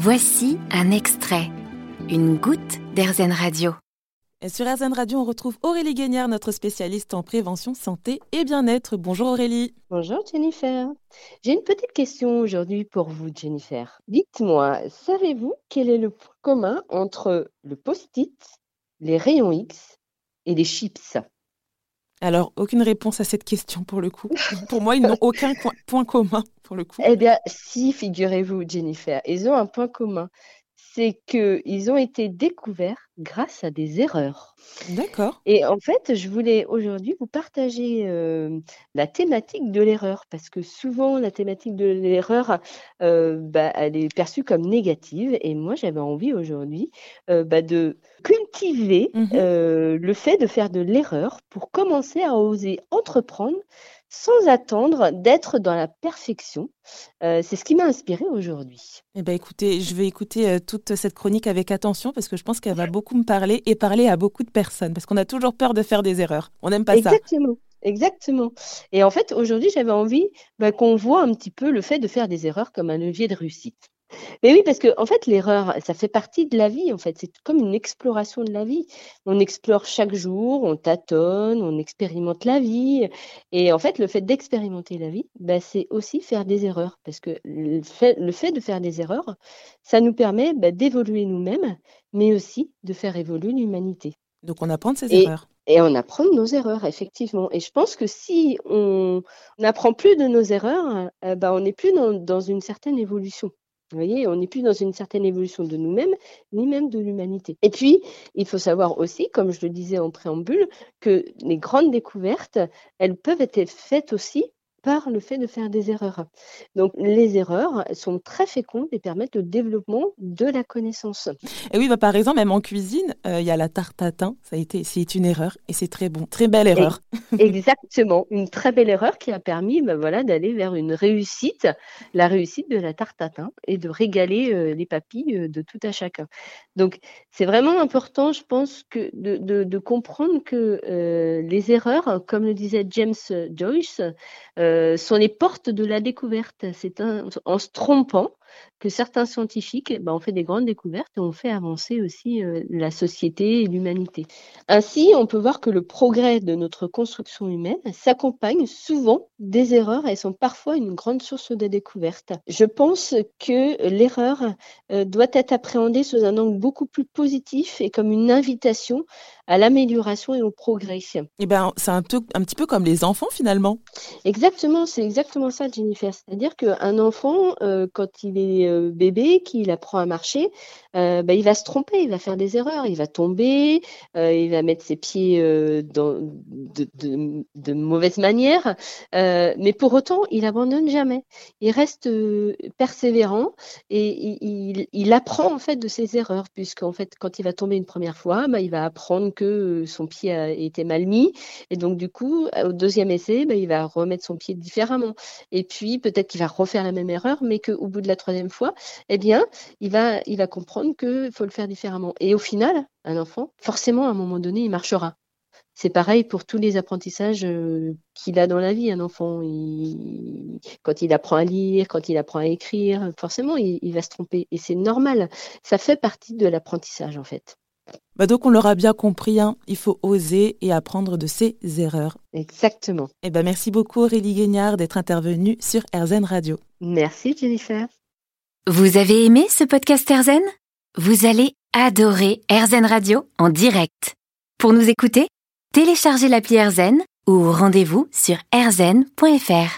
Voici un extrait, une goutte d'Airzen Radio. Et sur RZN Radio, on retrouve Aurélie Guignard, notre spécialiste en prévention, santé et bien-être. Bonjour Aurélie. Bonjour Jennifer. J'ai une petite question aujourd'hui pour vous Jennifer. Dites-moi, savez-vous quel est le point commun entre le post-it, les rayons X et les chips? Alors, aucune réponse à cette question pour le coup. Pour moi, ils n'ont aucun point commun pour le coup. Eh bien, si, figurez-vous Jennifer, ils ont un point commun. C'est qu'ils ont été découverts grâce à des erreurs. D'accord. Et en fait, je voulais aujourd'hui vous partager euh, la thématique de l'erreur, parce que souvent, la thématique de l'erreur, euh, bah, elle est perçue comme négative. Et moi, j'avais envie aujourd'hui euh, bah, de cultiver Mhm. le fait de faire de l'erreur pour commencer à oser entreprendre sans attendre d'être dans la perfection. Euh, c'est ce qui m'a inspiré aujourd'hui. Eh ben, écoutez, je vais écouter euh, toute cette chronique avec attention parce que je pense qu'elle va beaucoup me parler et parler à beaucoup de personnes parce qu'on a toujours peur de faire des erreurs. On n'aime pas ça. Exactement. Exactement. Et en fait, aujourd'hui, j'avais envie bah, qu'on voit un petit peu le fait de faire des erreurs comme un levier de réussite. Mais oui, parce que en fait, l'erreur, ça fait partie de la vie. En fait, c'est comme une exploration de la vie. On explore chaque jour, on tâtonne, on expérimente la vie. Et en fait, le fait d'expérimenter la vie, bah, c'est aussi faire des erreurs. Parce que le fait, le fait de faire des erreurs, ça nous permet bah, d'évoluer nous-mêmes, mais aussi de faire évoluer l'humanité. Donc, on apprend de ses Et- erreurs. Et on apprend de nos erreurs, effectivement. Et je pense que si on n'apprend plus de nos erreurs, euh, bah, on n'est plus dans, dans une certaine évolution. Vous voyez, on n'est plus dans une certaine évolution de nous-mêmes, ni même de l'humanité. Et puis, il faut savoir aussi, comme je le disais en préambule, que les grandes découvertes, elles peuvent être faites aussi par le fait de faire des erreurs. Donc, les erreurs sont très fécondes et permettent le développement de la connaissance. Et oui, bah, par exemple, même en cuisine, euh, il y a la tarte tatin. Ça a été, c'est une erreur et c'est très bon. Très belle erreur. Exactement, une très belle erreur qui a permis ben voilà, d'aller vers une réussite, la réussite de la tarte tatin et de régaler euh, les papilles euh, de tout à chacun. Donc c'est vraiment important, je pense, que de, de, de comprendre que les erreurs, comme le disait James Joyce, sont les portes de la découverte. C'est en se trompant que certains scientifiques ben, ont fait des grandes découvertes et ont fait avancer aussi euh, la société et l'humanité. Ainsi, on peut voir que le progrès de notre construction humaine s'accompagne souvent des erreurs et sont parfois une grande source de découverte. Je pense que l'erreur euh, doit être appréhendée sous un angle beaucoup plus positif et comme une invitation à l'amélioration et au progrès. Et ben, c'est un, peu- un petit peu comme les enfants finalement. Exactement, c'est exactement ça, Jennifer. C'est-à-dire qu'un enfant, euh, quand il est euh, bébé, qu'il apprend à marcher, euh, bah, il va se tromper, il va faire des erreurs, il va tomber, euh, il va mettre ses pieds de, mauvaise manière, mais pour autant, il abandonne jamais. Il reste persévérant et il, apprend en fait de ses erreurs, puisqu'en fait, quand il va tomber une première fois, bah, il va apprendre que son pied a été mal mis, et donc du coup, au deuxième essai, bah, il va remettre son pied différemment. Et puis peut-être qu'il va refaire la même erreur, mais qu'au bout de la troisième fois, eh bien, il va, il va comprendre qu'il faut le faire différemment. Et au final, un enfant, forcément, à un moment donné, il marchera. C'est pareil pour tous les apprentissages euh, qu'il a dans la vie, un enfant. Il- Quand il apprend à lire, quand il apprend à écrire, forcément, il, il va se tromper. Et c'est normal. Ça fait partie de l'apprentissage, en fait. Bah, donc, on l'aura bien compris, hein, il faut oser et apprendre de ses erreurs. Exactement. Et ben, merci beaucoup Aurélie Guignard d'être intervenue sur RZN Radio. Merci, Jennifer. Vous avez aimé ce podcast Airzen? Vous allez adorer Airzen Radio en direct. Pour nous écouter, téléchargez l'appli Airzen ou rendez-vous sur airzen.fr.